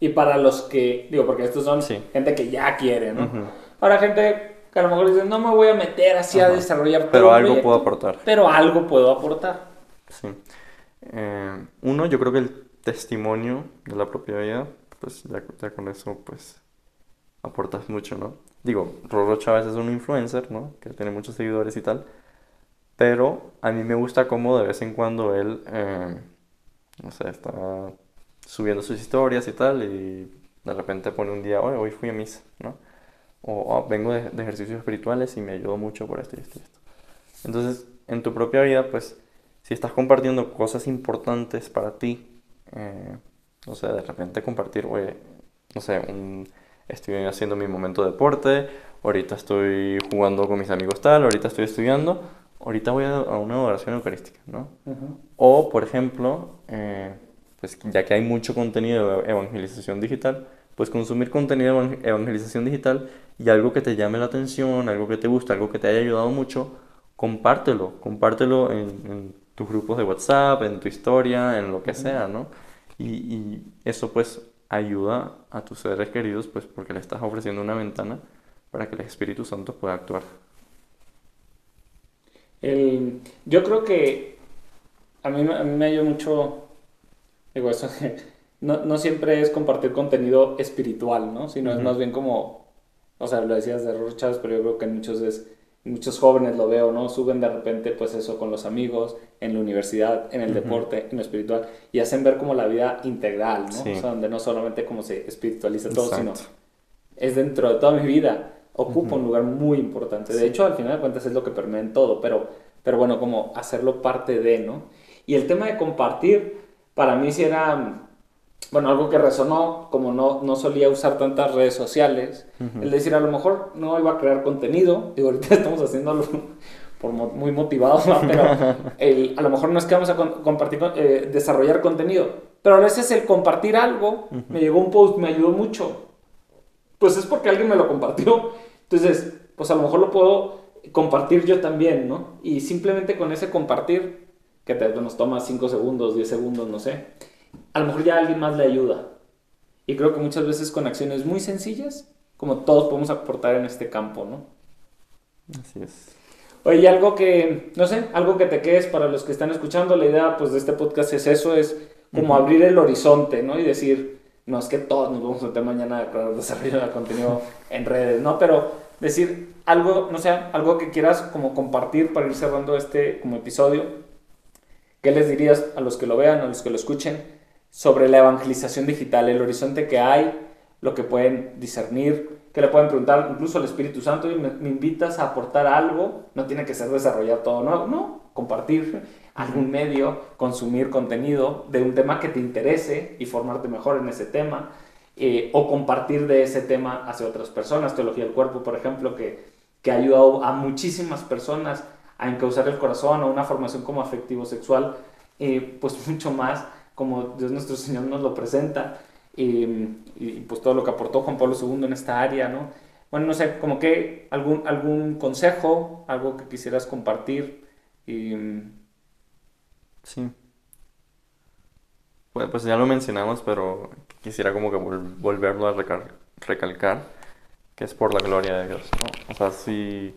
A: Y para los que, digo, porque estos son gente que ya quiere, ¿no? Para gente que a lo mejor dicen, no me voy a meter así a desarrollar
B: Pero algo puedo aportar.
A: Pero algo puedo aportar.
B: Sí. Eh, uno, yo creo que el testimonio de la propia vida, pues ya, con eso, pues aportas mucho, ¿no? Digo, Rorro Chávez es un influencer, ¿no? Que tiene muchos seguidores y tal. Pero a mí me gusta cómo de vez en cuando él, eh, no sé, está subiendo sus historias y tal, y de repente pone un día, hoy, hoy fui a misa, ¿no? O oh, vengo de, ejercicios espirituales y me ayudó mucho por esto y esto y esto. Entonces, en tu propia vida, pues, si estás compartiendo cosas importantes para ti, eh, no sé, de repente compartir, oye, no sé, estoy haciendo mi momento de deporte, ahorita estoy jugando con mis amigos tal, ahorita estoy estudiando, ahorita voy a, una oración eucarística, ¿no? O, por ejemplo, eh, pues ya que hay mucho contenido de evangelización digital, pues consumir contenido de evangelización digital y algo que te llame la atención, algo que te guste, algo que te haya ayudado mucho, compártelo, compártelo en, tus grupos de WhatsApp, en tu historia, en lo que sea, ¿no? Y, eso pues ayuda a tus seres queridos, pues porque le estás ofreciendo una ventana para que el Espíritu Santo pueda actuar.
A: yo creo que a mí, a mí me ayuda mucho, digo, eso no, no, siempre es compartir contenido espiritual, ¿no? Sino es más bien como, o sea, lo decías de Chávez, pero yo creo que en muchos, es, muchos jóvenes lo veo, ¿no? Suben de repente, pues eso, con los amigos, en la universidad, en el deporte, en lo espiritual, y hacen ver como la vida integral, ¿no? O sea, donde no solamente como se espiritualiza todo, sino es dentro de toda mi vida, ocupa un lugar muy importante. De hecho, al final de cuentas es lo que permea en todo, pero, pero bueno, como hacerlo parte de, ¿no? Y el tema de compartir, para mí sí era, bueno, algo que resonó, como no, no solía usar tantas redes sociales, el decir, a lo mejor no iba a crear contenido, digo, ahorita estamos haciéndolo por muy motivados, pero a lo mejor no es que vamos a compartir, eh, desarrollar contenido, pero a veces el compartir algo, me llegó un post, me ayudó mucho, pues es porque alguien me lo compartió, entonces, pues a lo mejor lo puedo compartir yo también, ¿no? Y simplemente con ese compartir, que te, nos toma 5 segundos, 10 segundos, no sé, a lo mejor ya alguien más le ayuda. Y creo que muchas veces con acciones muy sencillas, como todos podemos aportar en este campo, ¿no?
B: Así es.
A: Oye, algo que, no sé, algo que te quedes para los que están escuchando, la idea pues de este podcast es eso, es como abrir el horizonte, ¿no? Y decir, no es que todos nos vamos a meter mañana a desarrollo de contenido en redes, ¿no? Pero decir algo, no sé, algo que quieras como compartir para ir cerrando este como episodio. ¿Qué les dirías a los que lo vean, a los que lo escuchen, sobre la evangelización digital, el horizonte que hay, lo que pueden discernir, que le pueden preguntar incluso al Espíritu Santo y me, invitas a aportar algo, no tiene que ser desarrollar todo nuevo, no, compartir algún medio, consumir contenido de un tema que te interese y formarte mejor en ese tema, eh, o compartir de ese tema hacia otras personas, teología del cuerpo, por ejemplo, que, que ha ayudado a muchísimas personas a encauzar el corazón o una formación como afectivo sexual, eh, pues mucho más como Dios nuestro Señor nos lo presenta y, pues todo lo que aportó Juan Pablo II en esta área, ¿no? Bueno, no sé, como que algún, algún consejo, algo que quisieras compartir.
B: Sí. Pues, pues ya lo mencionamos, pero quisiera como que volverlo a recalcar, que es por la gloria de Dios, ¿no? O sea, si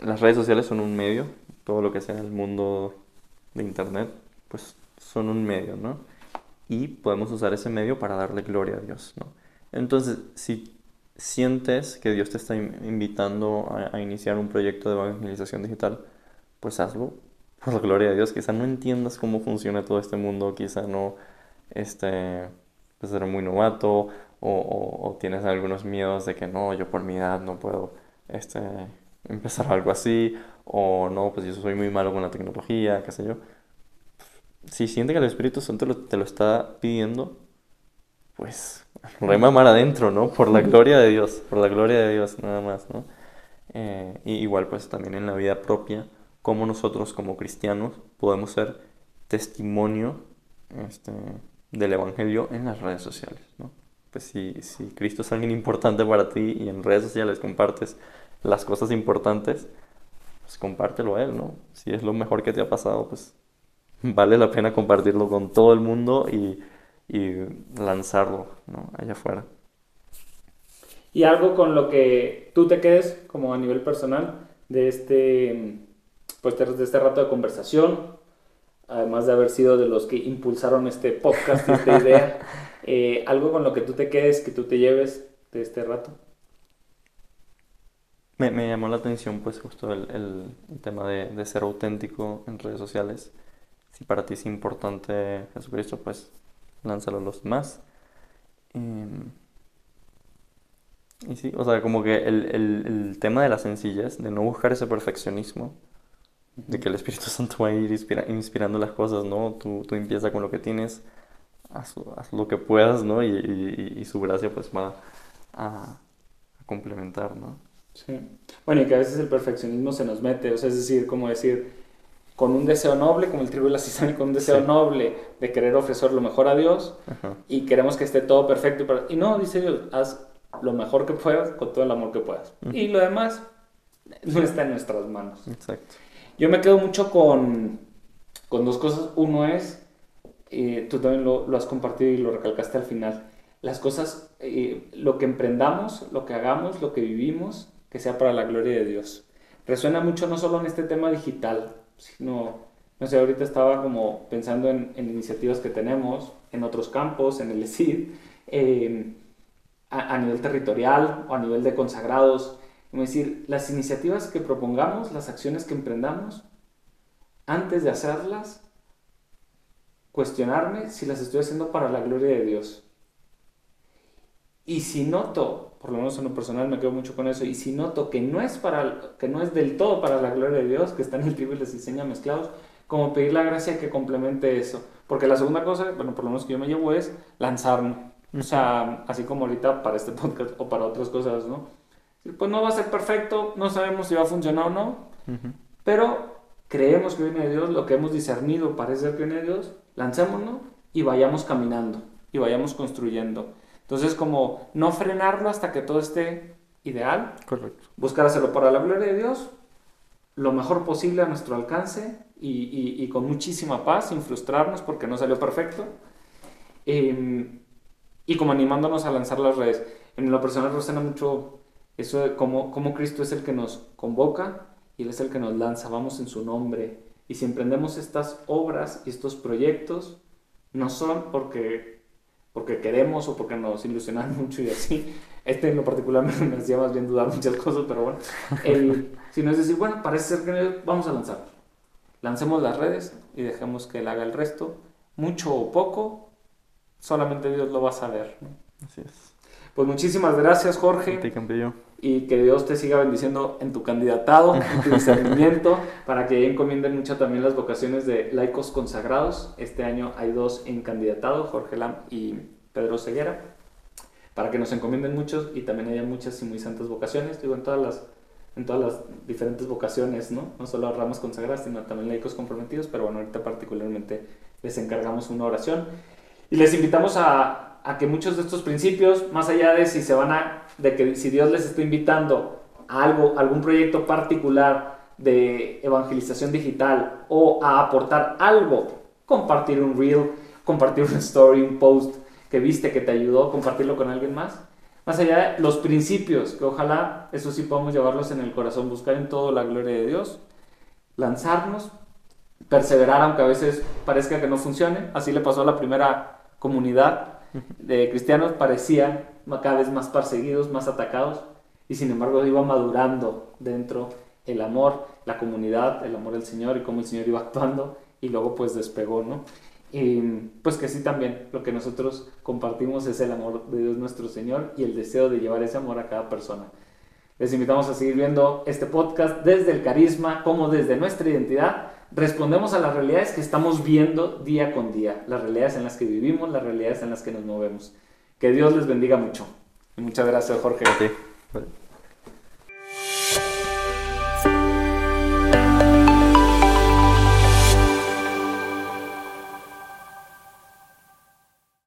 B: las redes sociales son un medio, todo lo que sea en el mundo de Internet, pues son un medio, ¿no? y podemos usar ese medio para darle gloria a Dios. ¿no? Entonces, si sientes que Dios te está invitando a, iniciar un proyecto de evangelización digital, pues hazlo por la gloria de Dios. Quizá no entiendas cómo funciona todo este mundo, quizá no este, pues eres muy novato o, o, tienes algunos miedos de que no, yo por mi edad no puedo este, empezar algo así, o no, pues yo soy muy malo con la tecnología, qué sé yo si siente que el Espíritu Santo te lo está pidiendo, pues rema mar adentro, ¿no? Por la gloria de Dios, por la gloria de Dios, nada más, ¿no? Eh, y igual pues también en la vida propia, como nosotros como cristianos podemos ser testimonio este, del Evangelio en las redes sociales, ¿no? Pues si, si Cristo es alguien importante para ti y en redes sociales compartes las cosas importantes, pues compártelo a Él, ¿no? Si es lo mejor que te ha pasado, pues vale la pena compartirlo con todo el mundo y, lanzarlo allá afuera.
A: Y algo con lo que tú te quedes como a nivel personal de este, pues, de este rato de conversación, además de haber sido de los que impulsaron este podcast y esta idea, eh, algo con lo que tú te quedes, que tú te lleves de este rato.
B: Me, llamó la atención pues justo el, tema de, de, ser auténtico en redes sociales si para ti es importante Jesucristo, pues lánzalo a los demás. Em, y, sí, o sea, como que el, el, tema de la sencillez, de no buscar ese perfeccionismo, de que el Espíritu Santo va a ir inspirando las cosas, ¿no? Tú, tú empieza con lo que tienes, haz, lo que puedas, ¿no? Y, y, su gracia pues va a, a, complementar, ¿no?
A: Sí. Bueno, y que a veces el perfeccionismo se nos mete, o sea, es decir, como decir, con un deseo noble, como el tribu de la cizaña, con un deseo noble de querer ofrecer lo mejor a Dios y queremos que esté todo perfecto. Y, no, dice Dios, haz lo mejor que puedas con todo el amor que puedas. Y lo demás no está en nuestras manos.
B: Exacto.
A: Yo me quedo mucho con, con dos cosas. Uno es, eh, tú también lo, lo, has compartido y lo recalcaste al final, las cosas, eh, lo que emprendamos, lo que hagamos, lo que vivimos, que sea para la gloria de Dios. Resuena mucho no solo en este tema digital, sino, no sé, ahorita estaba como pensando en, iniciativas que tenemos en otros campos, en el ESID, em, a, nivel territorial o a nivel de consagrados. Es decir, las iniciativas que propongamos, las acciones que emprendamos, antes de hacerlas, cuestionarme si las estoy haciendo para la gloria de Dios. Y si noto, por lo menos en lo personal me quedo mucho con eso, y si noto que no es, para, que no es del todo para la gloria de Dios, que están el tribu y les enseña mezclados, como pedir la gracia que complemente eso. Porque la segunda cosa, bueno, por lo menos que yo me llevo es lanzarnos. O sea, así como ahorita para este podcast o para otras cosas, ¿no? Pues no va a ser perfecto, no sabemos si va a funcionar o no, pero creemos que viene de Dios, lo que hemos discernido parece que viene de Dios, lancémonos y vayamos caminando y vayamos construyendo. Entonces, como no frenarlo hasta que todo esté ideal.
B: Correcto.
A: Buscar hacerlo para la gloria de Dios, lo mejor posible a nuestro alcance y, con muchísima paz, sin frustrarnos porque no salió perfecto. Em, y como animándonos a lanzar las redes. En lo personal resuena mucho eso de cómo, cómo Cristo es el que nos convoca y Él es el que nos lanza. Vamos en su nombre. Y si emprendemos estas obras y estos proyectos, no son porque, porque queremos o porque nos ilusionan mucho y así. Este en lo particular me, hacía más bien dudar muchas cosas, pero bueno. El, sino es decir, bueno, parece ser que vamos a lanzar. Lancemos las redes y dejemos que Él haga el resto. Mucho o poco, solamente Dios lo va a saber.
B: Así es.
A: Pues muchísimas gracias, Jorge. Y que Dios te siga bendiciendo en tu candidatado, en tu discernimiento, para que encomienden mucho también las vocaciones de laicos consagrados. Este año hay dos en candidatado, Jorge Lam y Pedro Ceguera, para que nos encomienden muchos y también haya muchas y muy santas vocaciones, digo, en todas las, en todas las diferentes vocaciones, ¿no? No solo ramas consagradas, sino también laicos comprometidos, pero bueno, ahorita particularmente les encargamos una oración. Y les invitamos a, a que muchos de estos principios, más allá de si se van a, de que si Dios les está invitando a algo, algún proyecto particular de evangelización digital o a aportar algo, compartir un reel, compartir una story, un post que viste que te ayudó, compartirlo con alguien más. Más allá de los principios, que ojalá eso sí podamos llevarlos en el corazón, buscar en todo la gloria de Dios, lanzarnos, perseverar aunque a veces parezca que no funcione. Así le pasó a la primera comunidad de cristianos parecían cada vez más perseguidos, más atacados, y sin embargo iba madurando dentro el amor, la comunidad, el amor del Señor y cómo el Señor iba actuando, y luego pues despegó, ¿no? Y pues que sí también lo que nosotros compartimos es el amor de Dios nuestro Señor y el deseo de llevar ese amor a cada persona. Les invitamos a seguir viendo este podcast desde el carisma como desde nuestra identidad respondemos a las realidades que estamos viendo día con día, las realidades en las que vivimos, las realidades en las que nos movemos. Que Dios les bendiga mucho. Muchas gracias, Jorge.